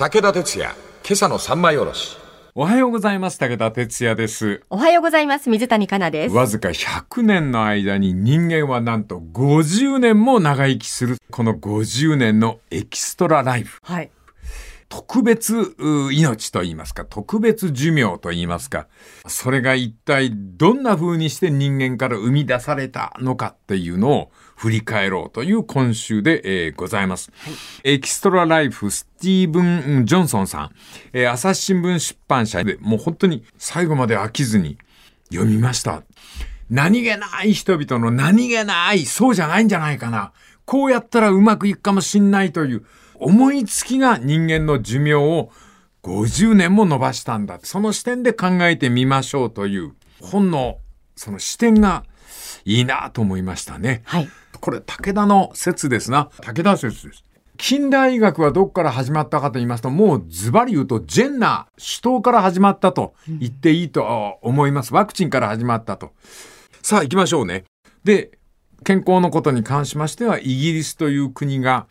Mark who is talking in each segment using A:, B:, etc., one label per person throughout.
A: 武田鉄矢、今朝の三枚おろし。
B: おはようございます。武田哲也です。
C: おはようございます。水谷香奈です。
B: わずか100年の間に人間はなんと50年も長生きする。この50年のエキストラライフ。
C: はい。
B: 特別う命と言いますか、特別寿命と言いますか、それが一体どんな風にして人間から生み出されたのかっていうのを振り返ろうという今週で、えーございます。エキストラライフ、スティーブン・ジョンソンさん、えー朝日新聞出版社でもう本当に最後まで飽きずに読みました。何気ない人々の何気ない、そうじゃないんじゃないかな。こうやったらうまくいくかもしんないという思いつきが人間の寿命を50年も伸ばしたんだ。その視点で考えてみましょうという本のその視点がいいなと思いましたね。
C: はい。
B: これ武田の説ですな。武田説です。近代医学はどこから始まったかと言いますと、もうズバリ言うと、ジェンナー、首都から始まったと言っていいと思います。ワクチンから始まったと。さあ行きましょうね。で、健康のことに関しましては、イギリスという国が、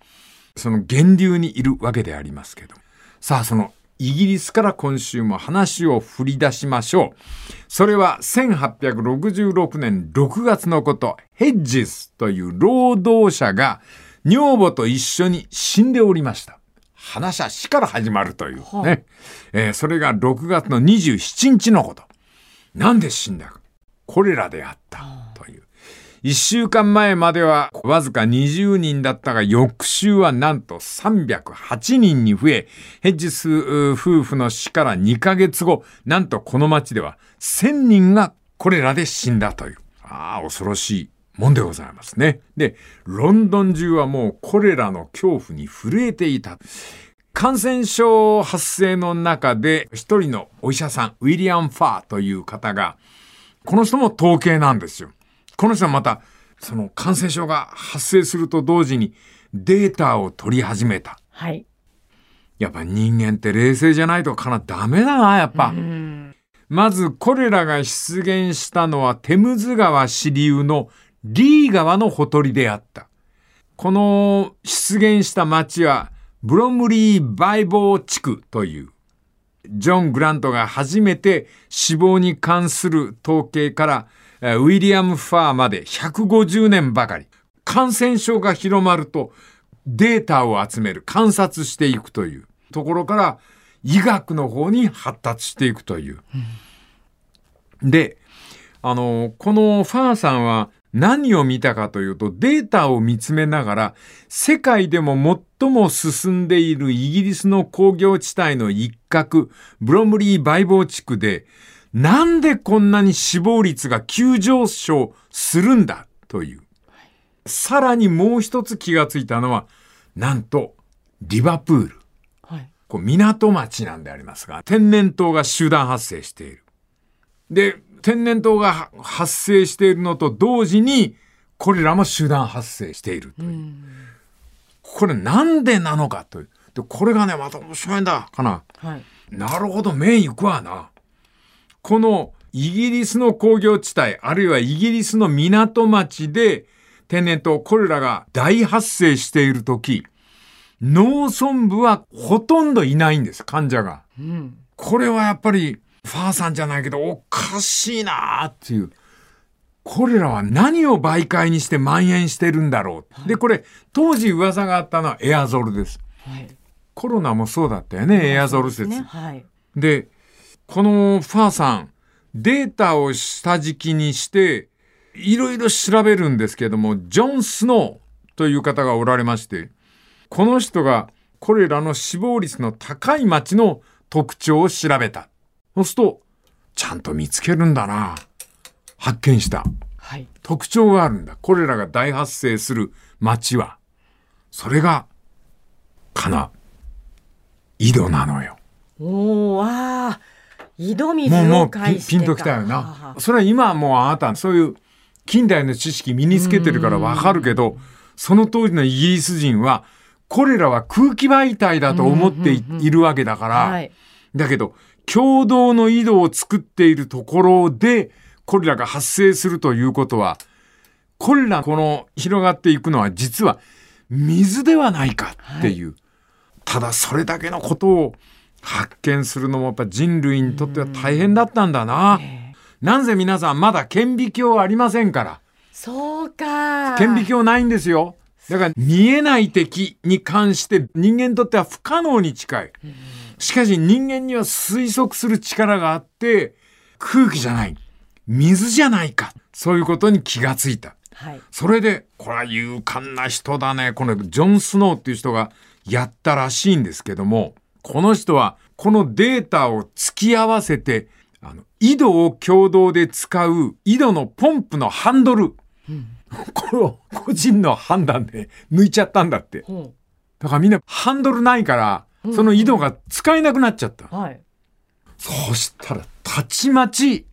B: その源流にいるわけでありますけどさあそのイギリスから今週も話を振り出しましょう。それは1866年6月のこと、ヘッジスという労働者が女房と一緒に死んでおりました。話は死から始まるというね。
C: はあ、
B: えー、それが6月の27日のこと。なんで死んだか。これらであった。はあ一週間前まではわずか20人だったが、翌週はなんと308人に増え、ヘッジス夫婦の死から2ヶ月後、なんとこの町では1000人がこれらで死んだという。ああ、恐ろしいもんでございますね。で、ロンドン中はもうコレラの恐怖に震えていた。感染症発生の中で一人のお医者さん、ウィリアム・ファーという方が、この人も統計なんですよ。この人はまた、その感染症が発生すると同時にデータを取り始めた。
C: はい。
B: やっぱ人間って冷静じゃないとかなダメだな、やっぱ。まずコレラが出現したのはテムズ川支流のリー川のほとりであった。この出現した町はブロムリーバイボー地区というジョン・グラントが初めて死亡に関する統計からえーウィリアム・ファーまで150年ばかり。感染症が広まるとデータを集める、観察していくというところから医学の方に発達していくという。で、あの、このファーさんは何を見たかというと、データを見つめながら、世界でも最も進んでいるイギリスの工業地帯の一角、ブロムリーバイボー地区で、なんでこんなに死亡率が急上昇するんだという。さらにもう一つ気がついたのは、なんと、リバプール。
C: はい。
B: こう港町なんでありますが、天然痘が集団発生している。で、天然痘がは発生しているのと同時に、これらも集団発生しているという。これなんでなのかという。で、これがね、また面白いんだ、かな。
C: はい。
B: なるほど、目いくわな。このイギリスの工業地帯、あるいはイギリスの港町で天然痘、コレラが大発生しているとき、農村部はほとんどいないんです、患者が。
C: うん。
B: これはやっぱり、ファーさんじゃないけど、おかしいなーっていう。コレラは何を媒介にして蔓延してるんだろう。で、これ、当時噂があったのはエアゾルです。
C: はい。
B: コロナもそうだったよね、エアゾル説。
C: ね。はい。
B: で、このファーさん、データを下敷きにして、いろいろ調べるんですけども、ジョン・スノーという方がおられまして、この人がこれらの死亡率の高い町の特徴を調べた。そうすると、ちゃんと見つけるんだな。発見した。
C: はい。
B: 特徴があるんだ。これらが大発生する町は。それが、かな、井戸なのよ。
C: おお、わあ。井戸水
B: もうもう
C: を介して
B: ピンピンときたよ
C: は
B: な
C: は。
B: それは今はもうあなたそういう近代の知識身につけてるからわかるけど、その当時のイギリス人はこれらは空気媒体だと思っていいるわけだから、
C: はい。
B: だけど共同の井戸を作っているところでこれらが発生するということは、これらこの広がっていくのは実は水ではないかっていう。ただそれだけのことを発見するのもやっぱ人類にとっては大変だったんだな。なぜ皆さんまだ顕微鏡ありませんから。
C: そうか。
B: 顕微鏡ないんですよ。だから見えない敵に関して人間にとっては不可能に近い。しかし人間には推測する力があって空気じゃない。水じゃないか。そういうことに気がついた。
C: はい。
B: それで、これは勇敢な人だね。このジョン・スノーっていう人がやったらしいんですけども、この人はこのデータを突き合わせて、あの、井戸を共同で使う井戸のポンプのハンドル。これを個人の判断で抜いちゃったんだって。
C: ほ
B: だからみんなハンドルないから、その井戸が使えなくなっちゃった。
C: うはい。
B: そしたら、たちまち、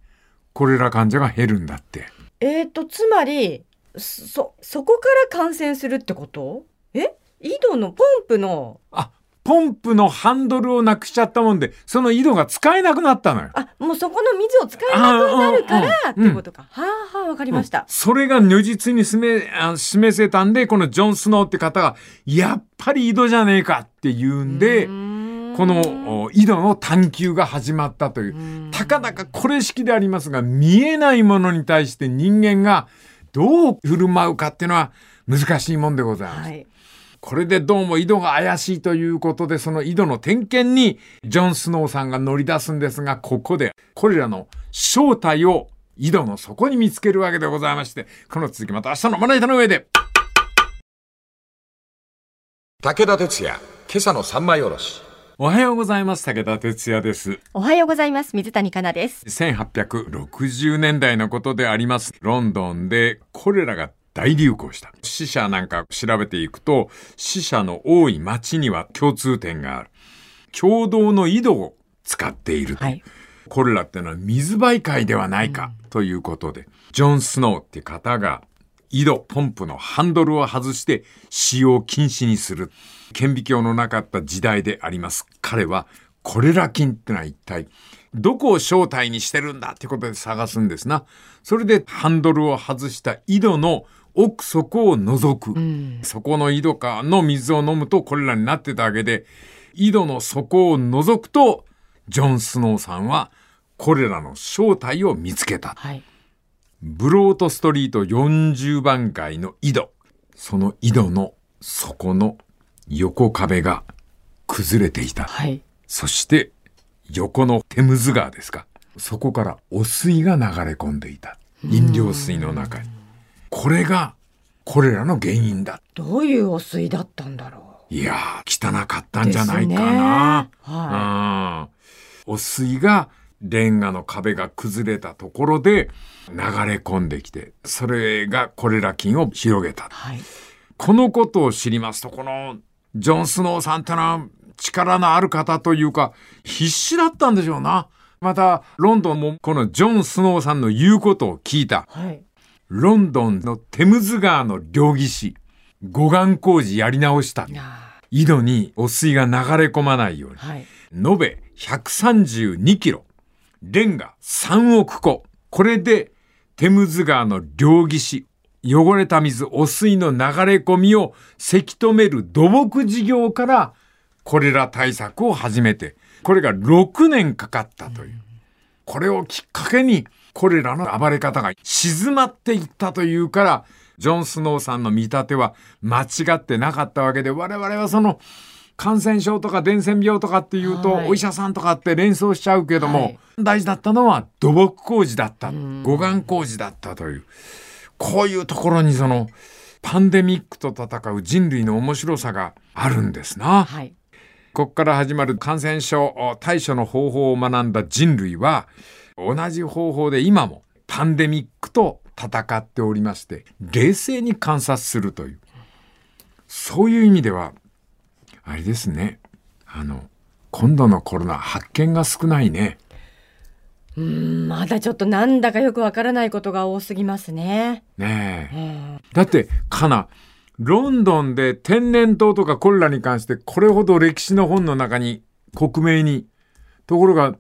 B: コレラ患者が減るんだって。
C: えーと、つまり、そ、そこから感染するってこと？え？井戸のポンプの、
B: あ、ポンプのハンドルをなくしちゃったもんで、その井戸が使えなくなったのよ。
C: あ、もうそこの水を使えなくなるからってことか。はあはあ、わかりました。
B: それが如実に示あ示せたんで、このジョン・スノーって方が、やっぱり井戸じゃねえかって言うんで、このお井戸の探求が始まったという。たかだかこれ式でありますが、見えないものに対して人間がどう振る舞うかっていうのは難しいもんでございます。
C: はい。
B: これでどうも井戸が怪しいということで、その井戸の点検にジョン・スノーさんが乗り出すんですが、ここでこれらの正体を井戸の底に見つけるわけでございまして、この続きまた明日のまな板の上で。
A: 武田鉄矢、今朝の三枚おろし。
B: おはようございます。武田哲也です。
C: おはようございます。水谷香奈です。
B: 1860年代のことであります。ロンドンでコレラが大流行した。死者なんか調べていくと、死者の多い町には共通点がある。共同の井戸を使っている。
C: はい。
B: コレラってのは水媒介ではないか、ということで、ジョン・スノーって方が井戸、ポンプのハンドルを外して使用禁止にする。顕微鏡のなかった時代であります。彼はコレラ菌ってのは一体どこを正体にしてるんだってことで探すんですな。それでハンドルを外した井戸の奥底を覗く。そこの井戸かの水を飲むとこれらになってたわけで、井戸の底を覗くと、ジョン・スノーさんはこれらの正体を見つけた。
C: はい。
B: ブロートストリート40番街の井戸。その井戸の底の横壁が崩れていた。
C: はい。
B: そして横のテムズ川ですか。そこから汚水が流れ込んでいた。飲料水の中に。これがこれらの原因だ。
C: どういう汚水だったんだろ
B: いやー、汚かったんじゃないかな。
C: ねは
B: うん。汚水がレンガの壁が崩れたところで流れ込んできて、それがコレラ菌を広げた
C: う。。はい。
B: このことを知りますと、このジョン・スノーさんってのは力のある方というか、必死だったんでしょうな。また、ロンドンもこのジョン・スノーさんの言うことを聞いた。
C: はい。
B: ロンドンのテムズ川の両岸、護岸工事やり直した。
C: あ
B: 井戸に汚水が流れ込まないように。
C: ーはい。
B: 延べ132キロ。レンガ3億個。これで、テムズ川の両岸、汚れた水、汚水の流れ込みをせき止める土木事業から、これら対策を始めて、これが6年かかったという。これをきっかけに、これらの暴れ方が静まっていったというから、ジョン・スノーさんの見立ては間違ってなかったわけで、我々はその、感染症とか伝染病とかっていうと、
C: はい
B: お医者さんとかって連想しちゃうけども、
C: はい
B: 大事だったのは土木工事だった。護岸工事だったという。こういうところにその、パンデミックと戦う人類の面白さがあるんですな。
C: はい。
B: ここから始まる感染症対処の方法を学んだ人類は同じ方法で今もパンデミックと戦っておりまして冷静に観察するという。そういう意味ではあれですね。あの今度のコロナ発見が少ないね。
C: うん、まだちょっとなんだかよくわからないことが多すぎますね。
B: ねえ。
C: え
B: だってかなロンドンで天然痘とかコレラに関してこれほど歴史の本の中に克明にところが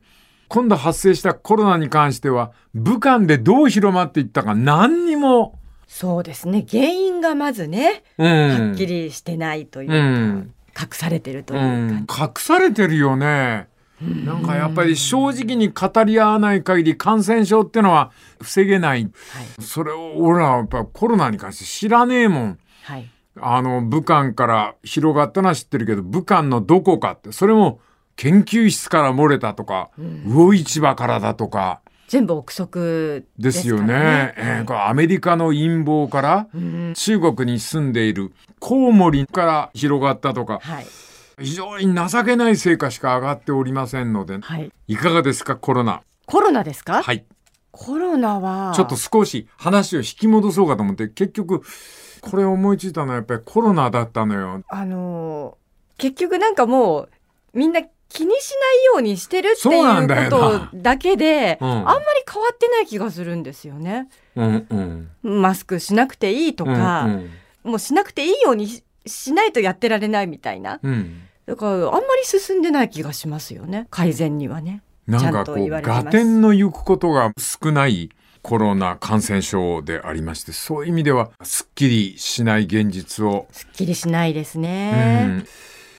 B: 今度発生したコロナに関しては武漢でどう広まっていったか何にも、
C: そうですね。原因がまずね、
B: うん、
C: はっきりしてないという
B: う
C: か。
B: ん、
C: 隠されてるという
B: う
C: か、
B: ん、隠されてるよね。なんかやっぱり正直に語り合わない限り感染症ってのは防げない。
C: はい
B: それを俺らはやっぱコロナに関して知らねえもん。
C: はい
B: あの、武漢から広がったのは知ってるけど、武漢のどこかって、それも研究室から漏れたとか、魚市場からだとか、
C: 全部憶測
B: で
C: ですすから
B: よね。
C: ね。
B: えーこれアメリカの陰謀から、
C: うん
B: 中国に住んでいるコウモリから広がったとか、
C: はい
B: 非常に情けない成果しか上がっておりませんので、
C: はい
B: いかがですか、コロナ？
C: コロナですか、
B: はい。
C: コロナは
B: ちょっと少し話を引き戻そうかと思って、結局、これ思いついたのはやっぱりコロナだったのよ。
C: あのー結局なんかもうみんな気にしないようにしてるっていうことだけで、
B: うん
C: あんまり変わってない気がするんですよね。
B: うんうん。
C: マスクしなくていいとか、
B: うん
C: もうしなくていいようにししないとやってられないみたいな。
B: うん。うん
C: だからあんまり進んでない気がしますよね。改善にはね。
B: なんかこう、合点の行くことが少ないコロナ感染症でありまして、そういう意味では、すっきりしない現実を、
C: すっきりしないです
B: う
C: ね。
B: ん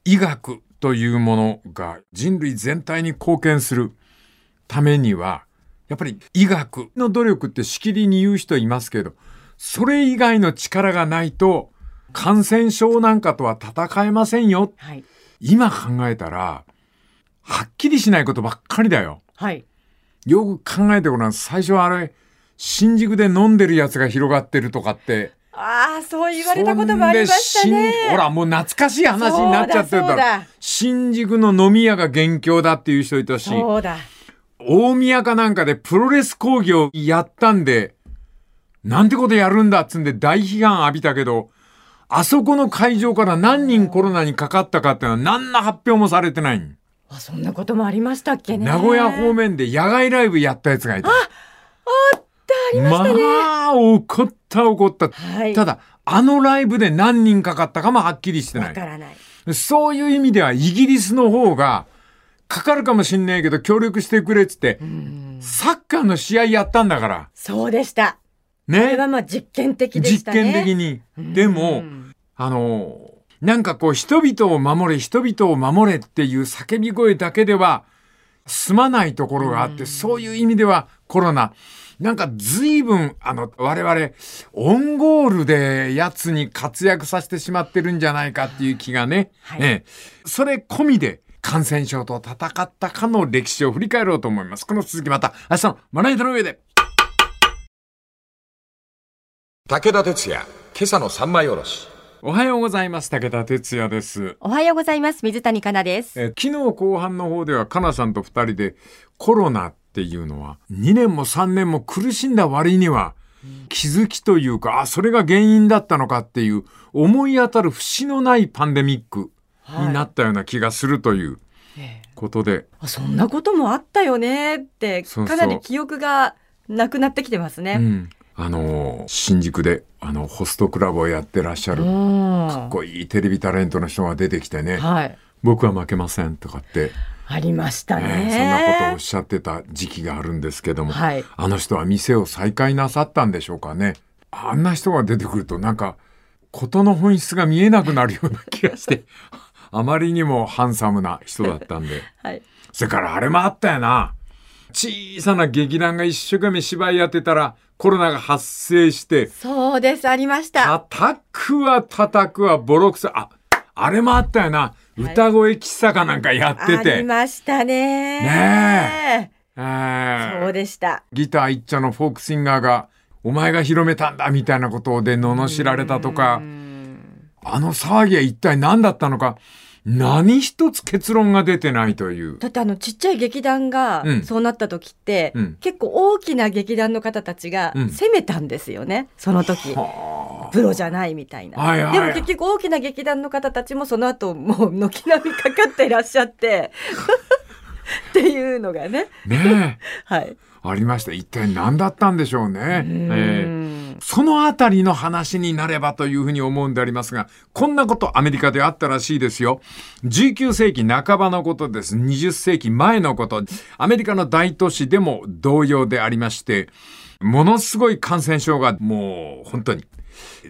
B: 医学というものが人類全体に貢献するためには、やっぱり医学の努力ってしきりに言う人いますけど、それ以外の力がないと、感染症なんかとは戦えませんよ。
C: はい。
B: 今考えたら、はっきりしないことばっかりだよ。
C: はい。
B: よく考えてごらん。最初はあれ、新宿で飲んでるやつが広がってるとかって。
C: ああ、そう言われたこともありましたね。
B: 新ほら、もう懐かしい話になっちゃってる新宿の飲み屋が元凶だっていう人いたし、
C: そうだ。
B: 大宮かなんかでプロレス工業やったんで、なんてことやるんだっつんで大批判浴びたけど、あそこの会場から何人コロナにかかったかっていうのは何の発表もされてない。
C: あ、そんなこともありましたっけね。
B: 名古屋方面で野外ライブやったやつがいた。
C: ありましたね。
B: まあ、怒った怒った。
C: はい。
B: ただ、あのライブで何人かかったかもはっきりしてない。
C: わからない。
B: そういう意味ではイギリスの方が、かかるかもしんないけど協力してくれっつって、サッカーの試合やったんだから。
C: そうでした。あれ
B: ね。
C: はまあ実験的でし
B: 実
C: たね。
B: 験的に。でも、あの、なんかこう、人々を守れ、人々を守れっていう叫び声だけでは済まないところがあって、そういう意味ではコロナ、なんか随分、あの、我々、オンゴールで奴に活躍させてしまってるんじゃないかっていう気がね、
C: はい
B: ええそれ込みで、感染症と戦ったかの歴史を振り返ろうと思います。この続きまた明日のまな板の上で。
A: 武田鉄矢、今朝の三枚おろし。
B: おはようございます。武田哲也です。
C: おはようございます。水谷香奈です。
B: えー昨日後半の方ではかなさんと二人でコロナっていうのは2年も3年も苦しんだ割には気づきというか、あ、それが原因だったのかっていう思い当たる節のないパンデミックになったような気がするという
C: ええ。
B: ことで、
C: あそんなこともあったよねって、かなり記憶がなくなってきてますね。
B: うん、あのー新宿であのホストクラブをやってらっしゃる
C: うん。
B: かっこいいテレビタレントの人が出てきてね、
C: はい。
B: 僕は負けませんとかって、
C: ありました
B: えー
C: ね。
B: そんなことをおっしゃってた時期があるんですけども、
C: はい。
B: あの人は店を再開なさったんでしょうかね。あんな人が出てくるとなんか、ことの本質が見えなくなるような気がして、あまりにもハンサムな人だったんで。
C: はい。
B: それからあれもあったよな。小さな劇団が一生懸命芝居やってたらコロナが発生して、
C: そうです、ありました。
B: 叩くわ叩くわボロクソ、あ、あれもあったよな。歌声喫茶かなんかやって
C: あ
B: て。
C: りましたね。
B: ねえ
C: え。
B: ー
C: そうでした。
B: ギター一丁のフォークシンガーが、お前が広めたんだみたいなことで罵られたとか
C: う、ん
B: あの騒ぎは一体何だったのか、何一つ結論が出てないという。
C: だってあのちっちゃい劇団が
B: うん
C: そうなった時って、
B: うん
C: 結構大きな劇団の方たちが
B: うん
C: 攻めたんですよね、その時。
B: は
C: プロじゃないみたいな。
B: はいはい
C: でも結局大きな劇団の方たちもその後もう軒並みかかってらっしゃって っていうのがね。
B: あね
C: はい。
B: え、ありました。一体何だったんでしょうね。
C: う
B: ええ
C: ん
B: そのあたりの話になればというふうに思うんでありますが、こんなことアメリカであったらしいですよ。19世紀半ばのことです。20世紀前のこと。アメリカの大都市でも同様でありまして、ものすごい感染症がもう本当に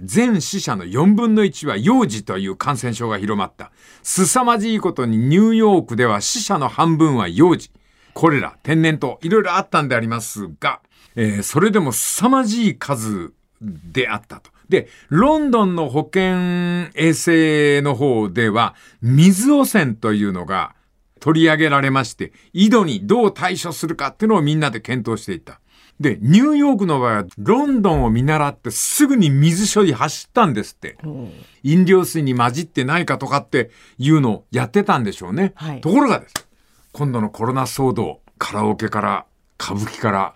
B: 全死者の4分の1は幼児という感染症が広まった。凄まじいことにニューヨークでは死者の半分は幼児。コレラ、天然痘、いろいろあったんでありますが、えーそれでも凄まじい数であったと。で、ロンドンの保健衛生の方では、水汚染というのが取り上げられまして、井戸にどう対処するかっていうのをみんなで検討していた。で、ニューヨークの場合は、ロンドンを見習ってすぐに水処理走ったんですって。飲料水に混じってないかとかっていうのをやってたんでしょうね。
C: はい
B: ところがです。今度のコロナ騒動、カラオケから歌舞伎から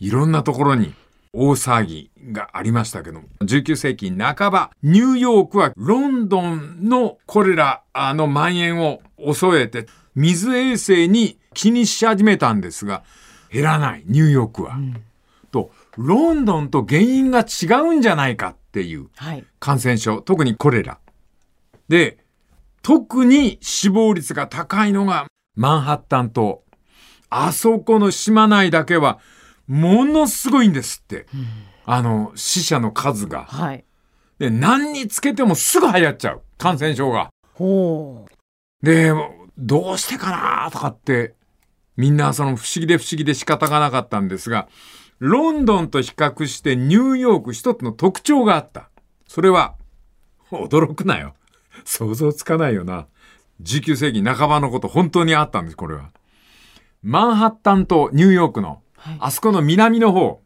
B: いろんなところに大騒ぎがありましたけども、19世紀半ば、ニューヨークはロンドンのコレラの蔓延を恐れて、水衛生に気にし始めたんですが、減らない、ニューヨークは。と、ロンドンと原因が違うんじゃないかっていう
C: はい。
B: 感染症、特にコレラ。で、特に死亡率が高いのがマンハッタン島。あそこの島内だけは、ものすごいんですって。あの、死者の数が。
C: はい。
B: で、何につけてもすぐ流行っちゃう。感染症が。
C: ほう。
B: で、どうしてかなとかって、みんなその不思議で不思議で仕方がなかったんですが、ロンドンと比較してニューヨーク一つの特徴があった。それは、驚くなよ。想像つかないよな。19世紀半ばのこと本当にあったんです、これは。マンハッタン島、ニューヨークの、
C: はい
B: あそこの南の方、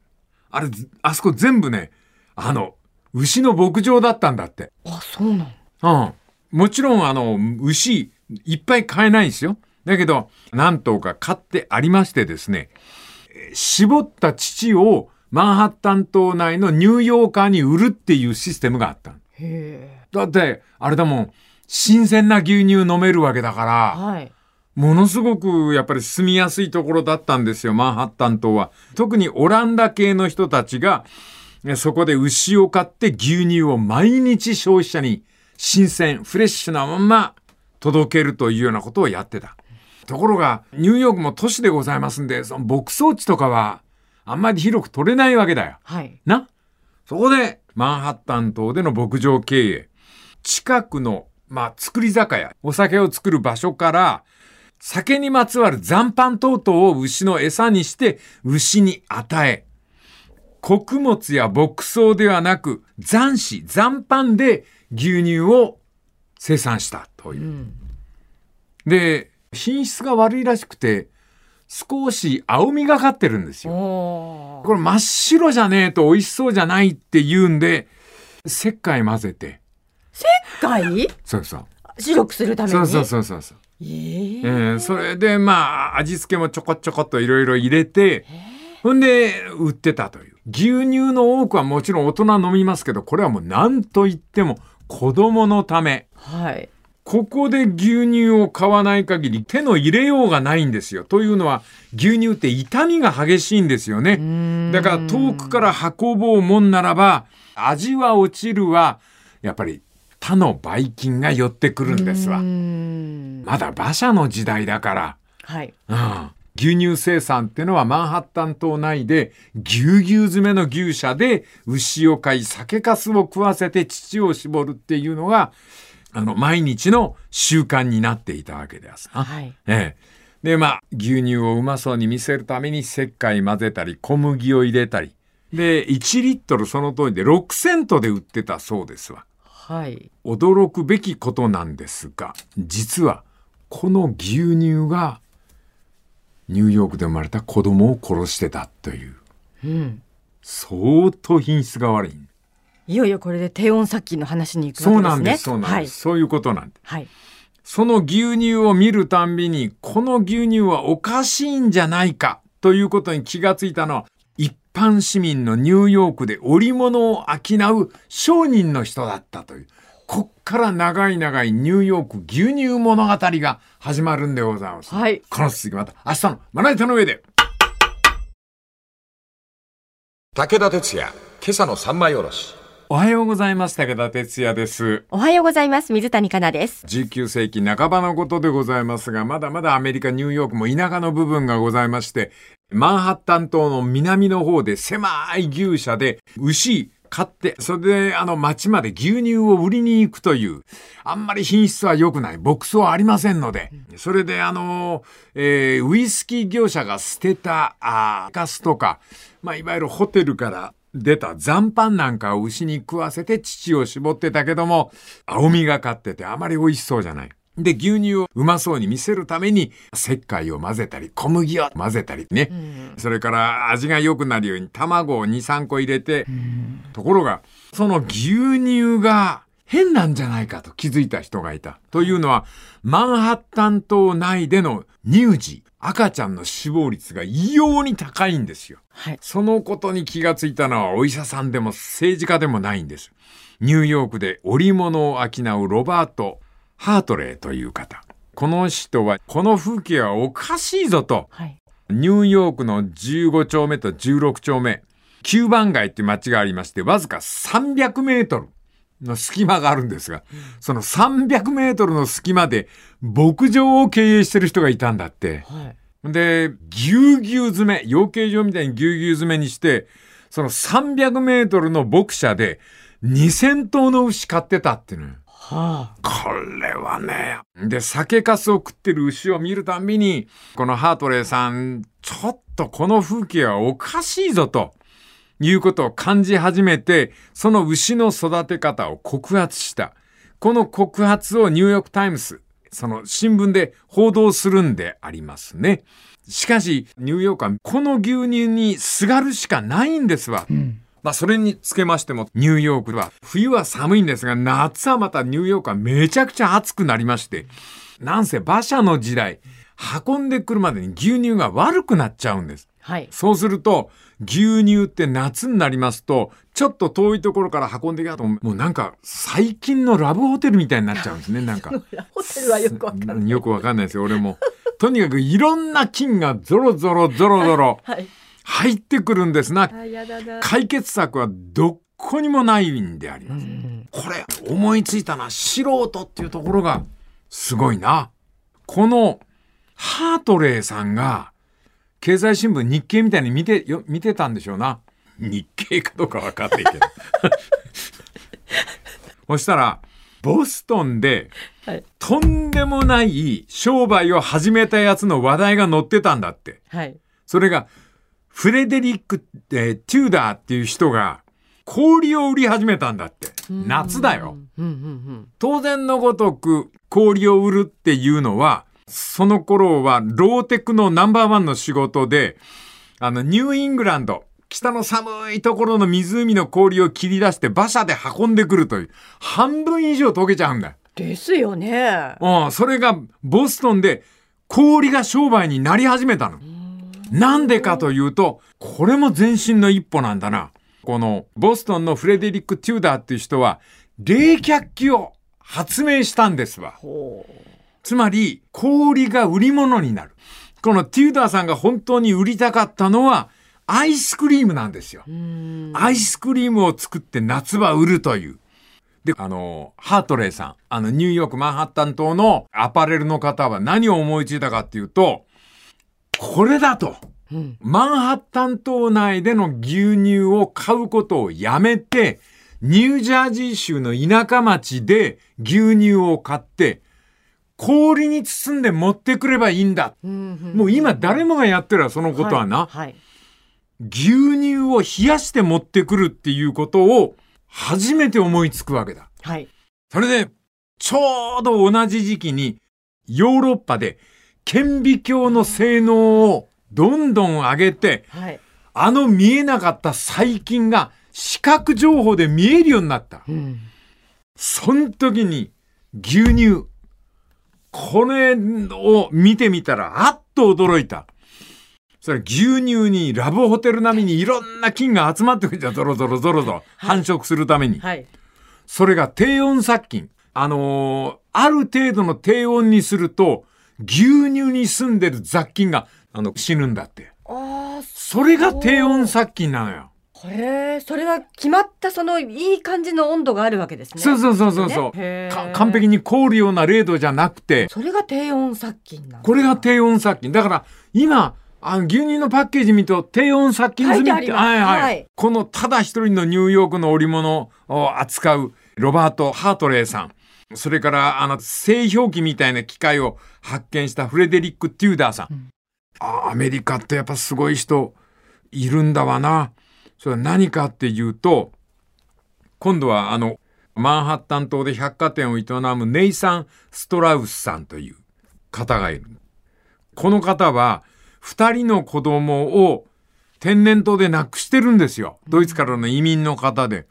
B: あれ、あそこ全部ね、あの、牛の牧場だったんだって。
C: あ、そうなの。
B: うん。もちろん、あの、牛、いっぱい飼えないんですよ。だけど、何頭か飼ってありましてですね、えー絞った乳をマンハッタン島内のニューヨーカーに売るっていうシステムがあった。
C: へえ。
B: だって、あれだもん、新鮮な牛乳飲めるわけだから、
C: はい。
B: ものすごくやっぱり住みやすいところだったんですよ、マンハッタン島は。特にオランダ系の人たちが、えそこで牛を飼って牛乳を毎日消費者に新鮮、フレッシュなまま届けるというようなことをやってた。ところが、ニューヨークも都市でございますんで、その牧草地とかはあんまり広く取れないわけだよ。
C: はい。
B: な？そこで、マンハッタン島での牧場経営。近くの、まあ、作り酒屋、お酒を作る場所から、酒にまつわる残飯等々を牛の餌にして、牛に与え、穀物や牧草ではなく、残子、残飯で牛乳を生産したというう。
C: ん。
B: で、品質が悪いらしくて、少し青みがかってるんですよ。
C: お
B: これ真っ白じゃねえと美味しそうじゃないって言うんで、石灰混ぜて。
C: 貝
B: そうそう。
C: 白くするために？
B: そうそうそうそうそう。
C: ええ
B: えーそれでまあ、味付けもちょこちょこっといろいろ入れて、ほんで、売ってたという。牛乳の多くはもちろん大人飲みますけど、これはもう何と言っても子供のため。
C: はい。
B: ここで牛乳を買わない限り手の入れようがないんですよ。というのは、牛乳って痛みが激しいんですよね。だから遠くから運ぼうもんならば、味は落ちるわ。やっぱり他のばい菌が寄ってくるんですわ
C: う。ん。
B: まだ馬車の時代だから。
C: はい。
B: うん牛乳生産っていうのはマンハッタン島内でぎゅうぎゅう詰めの牛舎で牛を飼い酒粕を食わせて乳を絞るっていうのがあの毎日の習慣になっていたわけですな。
C: はい。
B: ええ、でまあ牛乳をうまそうに見せるために石灰混ぜたり小麦を入れたりで1リットルその通りで6セントで売ってたそうですわ。
C: はい。
B: 驚くべきことなんですが実はこの牛乳がニューヨークで生まれた子供を殺してたという
C: うん。
B: 相当品質が悪い。
C: いよいよこれで低温殺菌の話に行く
B: そう
C: わけですね。
B: なんです、そうなんです、そういうことなんです。
C: はい。
B: その牛乳を見るたんびに、この牛乳はおかしいんじゃないかということに気がついたのは、一般市民のニューヨークで織物を商う商人の人だったという。こっから長い長いニューヨーク牛乳物語が始まるんでございます。
C: はい
B: この続きまた明日のまな板の上で。
A: 武田鉄矢、今朝の三枚おろし。
B: おはようございます。武田哲也です。
C: おはようございます。水谷香奈です。
B: 19世紀半ばのことでございますが、まだまだアメリカ、ニューヨークも田舎の部分がございまして、マンハッタン島の南の方で狭い牛舎で牛買って、それであの町まで牛乳を売りに行くという、あんまり品質は良くない、牧草はありませんので、それであの、えーウイスキー業者が捨てた、あーガスとか、まあ、いわゆるホテルから出た残飯なんかを牛に食わせて乳を絞ってたけども、青みがかっててあまり美味しそうじゃない。で、牛乳をうまそうに見せるために、石灰を混ぜたり、小麦を混ぜたりね。それから味が良くなるように卵を2、3個入れて、ところが、その牛乳が変なんじゃないかと気づいた人がいた。というのは、マンハッタン島内での乳児、赤ちゃんの死亡率が異様に高いんですよ。
C: はい。
B: そのことに気がついたのはお医者さんでも政治家でもないんです。ニューヨークで織物を商うロバート・ハートレーという方。この人は、この風景はおかしいぞと、
C: はい。
B: ニューヨークの15丁目と16丁目、9番街って街がありまして、わずか300メートルの隙間があるんですが、その300メートルの隙間で牧場を経営してる人がいたんだって。
C: はい。
B: で、ぎゅうぎゅう詰め、養鶏場みたいにぎゅうぎゅう詰めにして、その300メートルの牧舎で2000頭の牛飼ってたっていうのよ。
C: は
B: これはね。で、酒粕を食ってる牛を見るたんびに、このハートレーさん、ちょっとこの風景はおかしいぞと。いうことを感じ始めて、その牛の育て方を告発した。この告発をニューヨークタイムズ、その新聞で報道するんでありますね。しかし、ニューヨークはこの牛乳にすがるしかないんですわ。まあ、それにつけましても、ニューヨークは、冬は寒いんですが、夏はまたニューヨークはめちゃくちゃ暑くなりまして、なんせ馬車の時代、運んでくるまでに牛乳が悪くなっちゃうんです。
C: はい。
B: そうすると、牛乳って夏になりますと、ちょっと遠いところから運んできたと、もうなんか、最近のラブホテルみたいになっちゃうんですね、なんか。
C: ホテルはよくわかんない。
B: よくわかんないですよ、俺も。とにかくいろんな菌がゾロゾロゾロゾロ
C: はい。
B: 入ってくるんですな。
C: あ、やだな。
B: 解決策はどこにもないんであります。これ、思いついたな、素人っていうところが、すごいな。この、ハートレーさんが、経済新聞日経みたいに見て、よ見てたんでしょうな。日経かどうかわかんないけど。そしたら、ボストンで、
C: はい。
B: とんでもない商売を始めたやつの話題が載ってたんだって。
C: はい。
B: それが、フレデリック、えーテューダーっていう人が、氷を売り始めたんだって。夏だよ。当然のごとく氷を売るっていうのは、その頃はローテクのナンバーワンの仕事で、あの、ニューイングランド、北の寒いところの湖の氷を切り出して馬車で運んでくるという、半分以上溶けちゃうんだよ。
C: ですよね。
B: うん、それがボストンで氷が商売になり始めたの。なんでかというと、これも前進の一歩なんだな。このボストンのフレデリック・テューダーっていう人は冷却器を発明したんですわ。
C: ほ
B: つまり氷が売り物になる。このテューダーさんが本当に売りたかったのはアイスクリームなんですよ。アイスクリームを作って夏は売るという。で、あの、ハートレーさん、あの、ニューヨークマンハッタン島のアパレルの方は何を思いついたかっていうと、これだと。
C: うん。
B: マンハッタン島内での牛乳を買うことをやめて、ニュージャージー州の田舎町で牛乳を買って、氷に包んで持ってくればいいんだ。
C: うん
B: もう今誰もがやってるわ、そのことはな。
C: はい。
B: 牛乳を冷やして持ってくるっていうことを初めて思いつくわけだ。
C: はい。
B: それで、ちょうど同じ時期にヨーロッパで顕微鏡の性能をどんどん上げて、
C: はい。
B: あの見えなかった細菌が視覚情報で見えるようになった。
C: うん。
B: その時に牛乳、これを見てみたらあっと驚いた。それ牛乳にラブホテル並みにいろんな菌が集まってくるじゃん、ゾロゾロゾロゾロ。繁殖するために。
C: はい。
B: それが低温殺菌。あのーある程度の低温にすると、牛乳に住んでる雑菌が、あの、死ぬんだって。
C: ああ、
B: それが低温殺菌なのよ。
C: へえ、それは決まったそのいい感じの温度があるわけですね。
B: そうそうそうそうそう、
C: へー
B: か完璧に凍るような0度じゃなくて、
C: それが低温殺菌な
B: これが低温殺菌。だから、今、あの牛乳のパッケージ見ると低温殺菌済みって、はいはい、
C: はい
B: このただ一人のニューヨークの織物を扱うロバート・ハートレーさん。それから、あの、製氷機みたいな機械を発見したフレデリック・テューダーさん。あアメリカってやっぱすごい人いるんだわな。それは何かっていうと、今度はあの、マンハッタン島で百貨店を営むネイサン・ストラウスさんという方がいる。この方は、二人の子供を天然痘で亡くしてるんですよ。ドイツからの移民の方で。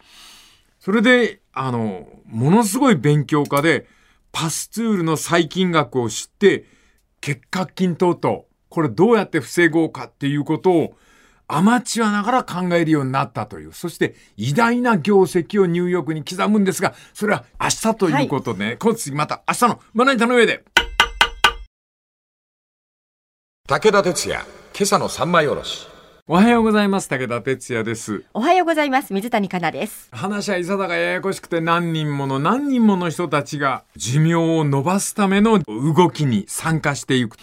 B: それで、あの、ものすごい勉強家で、パスツールの細菌学を知って、結核菌等々、これどうやって防ごうかっていうことを、アマチュアながら考えるようになったという、そして偉大な業績をニューヨークに刻むんですが、それは明日ということで、今次また明日のまな板の上で。
A: 武田鉄矢、今朝の三枚おろし。
B: おはようございます。武田哲也です。
C: おはようございます水谷香奈です
B: 話はいさだがややこしくて何人もの何人もの人たちが寿命を伸ばすための動きに参加していく。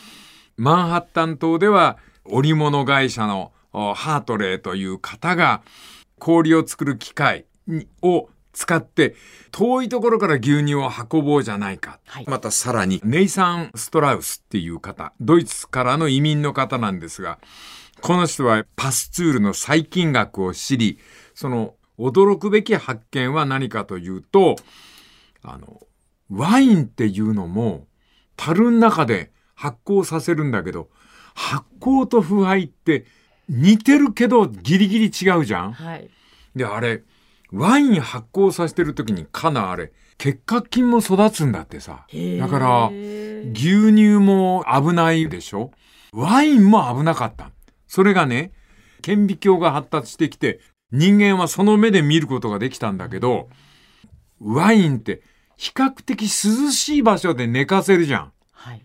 B: マンハッタン島では織物会社のおハートレーという方が氷を作る機械にを使って遠いところから牛乳を運ぼうじゃないか。
C: はい
B: またさらにネイサン・ストラウスっていう方、ドイツからの移民の方なんですが、この人はパスツールの細菌学を知り、その驚くべき発見は何かというと、あの、ワインっていうのも、樽の中で発酵させるんだけど、発酵と腐敗って似てるけどギリギリ違うじゃん
C: はい
B: で、あれ、ワイン発酵させてる時にかなあれ、結核菌も育つんだってさ。だから、牛乳も危ないでしょ？ワインも危なかった。それがね、顕微鏡が発達してきて、人間はその目で見ることができたんだけど、ワインって比較的涼しい場所で寝かせるじゃん。
C: はい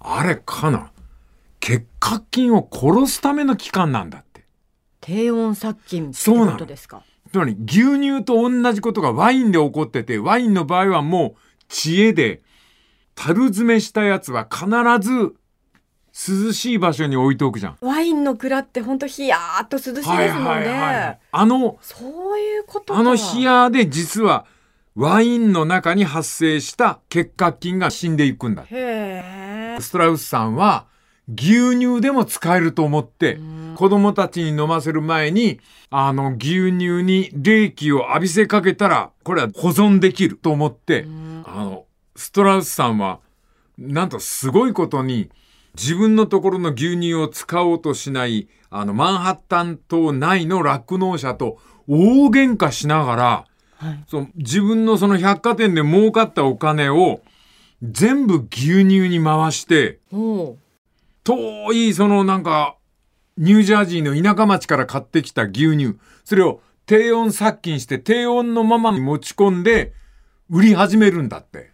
B: あれかな？結核菌を殺すための器官なんだって。
C: 低温殺菌って
B: そうなの
C: ことですか？
B: つまり牛乳と同じことがワインで起こってて、ワインの場合はもう知恵で、樽詰めしたやつは必ず涼しい場所に置いておくじゃん。
C: ワインの蔵って本当ヒヤーっと涼しいですもんね
B: あの、
C: そういうことか
B: あの冷やで実はワインの中に発生した結核菌が死んでいくんだ。
C: へえ
B: ストラウスさんは牛乳でも使えると思って子供たちに飲ませる前にあの牛乳に冷気を浴びせかけたらこれは保存できると思ってあのストラウスさんはなんとすごいことに自分のところの牛乳を使おうとしないあのマンハッタン島内の酪農者と大喧嘩しながら
C: はい。
B: その自分のその百貨店で儲かったお金を全部牛乳に回して遠いそのなんかニュージャージーの田舎町から買ってきた牛乳。それを低温殺菌して低温のままに持ち込んで売り始めるんだって。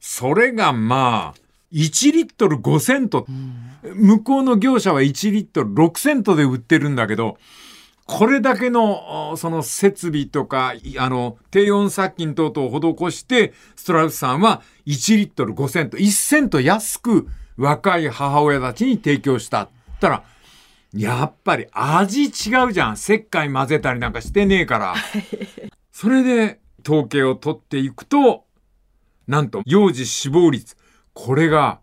B: それがまあ1リットル5セント、向こうの業者は1リットル6セントで売ってるんだけどこれだけのその設備とかあの低温殺菌等々を施してストラウスさんは1リットル5セント。1セント安く若い母親たちに提供した。ったらやっぱり味違うじゃん。石灰混ぜたりなんかしてねえから。それで統計を取っていくとなんと幼児死亡率これが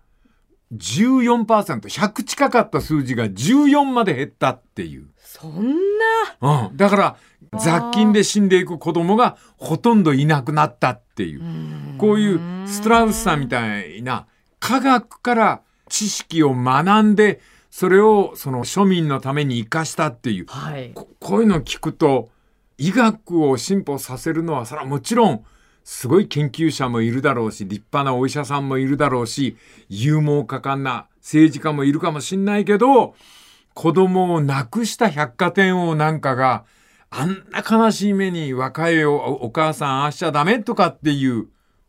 B: 14%100 近かった数字が14まで減ったっていう。
C: そんな？
B: うん、だから雑菌で死んでいく子供がほとんどいなくなったっていう。こういうストラウスさんみたいな科学から知識を学んでそれをその庶民のために生かしたっていう。
C: はい。
B: ここういうのを聞くと医学を進歩させるのはそれはもちろんすごい研究者もいるだろうし立派なお医者さんもいるだろうし勇猛果敢な政治家もいるかもしんないけど子供を亡くした百貨店王なんかがあんな悲しい目に若いおお母さんああしちゃダメとかっていう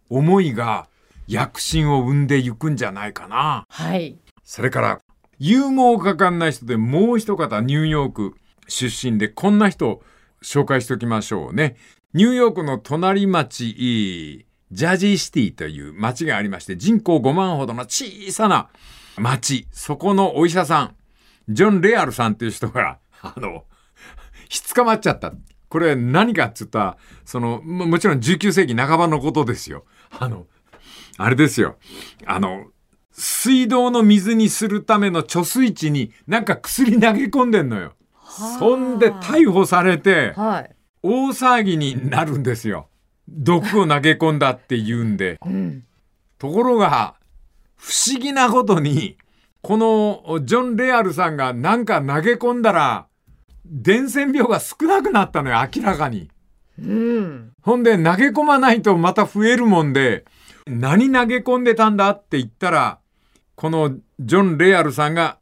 B: 思いが躍進を生んでいくんじゃないかな。
C: はい
B: それから、勇猛果敢な人でもう一方ニューヨーク出身でこんな人を紹介しておきましょうね。ニューヨークの隣町、いいジャージーシティという町がありまして人口5万ほどの小さな町。そこのお医者さん。ジョン・レアルさんっていう人が、あの、ひっ捕まっちゃった。これ何かっつったら、その、ももちろん19世紀半ばのことですよ。あの、あれですよ。あの、水道の水にするための貯水池になんか薬投げ込んでんのよ。そんで逮捕されて、
C: はい。
B: 大騒ぎになるんですよ。毒を投げ込んだって言うんで。
C: うん。
B: ところが、不思議なことに、このジョン・レアルさんがなんか投げ込んだら、伝染病が少なくなったのよ、明らかに。
C: うん。
B: ほんで、投げ込まないとまた増えるもんで、何投げ込んでたんだって言ったら、このジョン・レアルさんが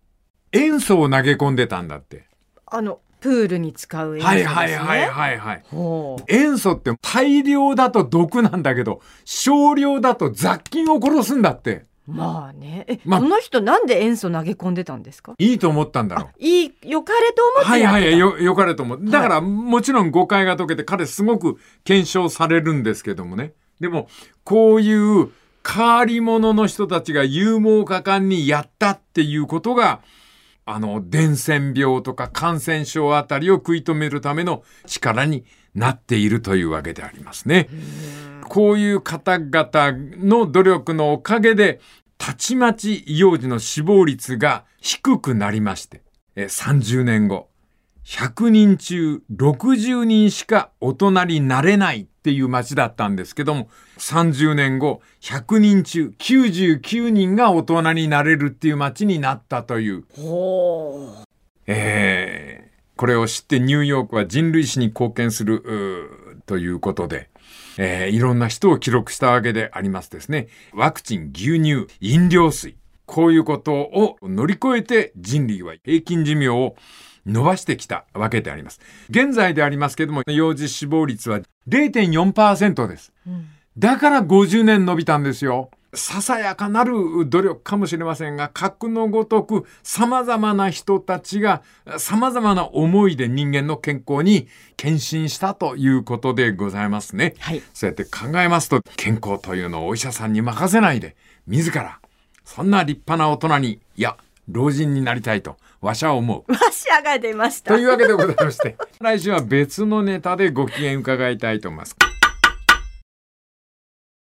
B: 塩素を投げ込んでたんだって。
C: あの、プールに使う塩素ね。
B: はいはいはいはい。
C: ほう。
B: 塩素って大量だと毒なんだけど、少量だと雑菌を殺すんだって。
C: まあね。え、
B: まあ
C: この人なんで塩素投げ込んでたんですか？
B: いいと思ったんだろう。
C: いい、良かれと思って
B: はい。はい、よ、よかれと思う。だから、もちろん誤解が解けて、彼すごく検証されるんですけどもね。でも、こういう変わり者の人たちが勇猛果敢にやったっていうことが、あの、伝染病とか感染症あたりを食い止めるための力になっているというわけでありますね。こういう方々の努力のおかげで、たちまち幼児の死亡率が低くなりまして、30年後、100人中60人しか大人になれないっていう街だったんですけども、30年後、100人中99人が大人になれるっていう街になったという、
C: ほう。
B: えーこれを知ってニューヨークは人類史に貢献するということで、えーいろんな人を記録したわけでありますですね。ワクチン、牛乳、飲料水。こういうことを乗り越えて人類は平均寿命を伸ばしてきたわけであります。現在でありますけども、幼児死亡率は0.4%です。だから50年伸びたんですよ。ささやかなる努力かもしれませんが、核のごとく様々な人たちが様々な思いで人間の健康に献身したということでございますね。
C: はい。
B: そうやって考えますと、健康というのをお医者さんに任せないで、自ら、そんな立派な大人に、いや、老人になりたいと、わしゃ思う。
C: わしゃが出ました。
B: というわけでございまして、来週は別のネタでご機嫌伺いたいと思います。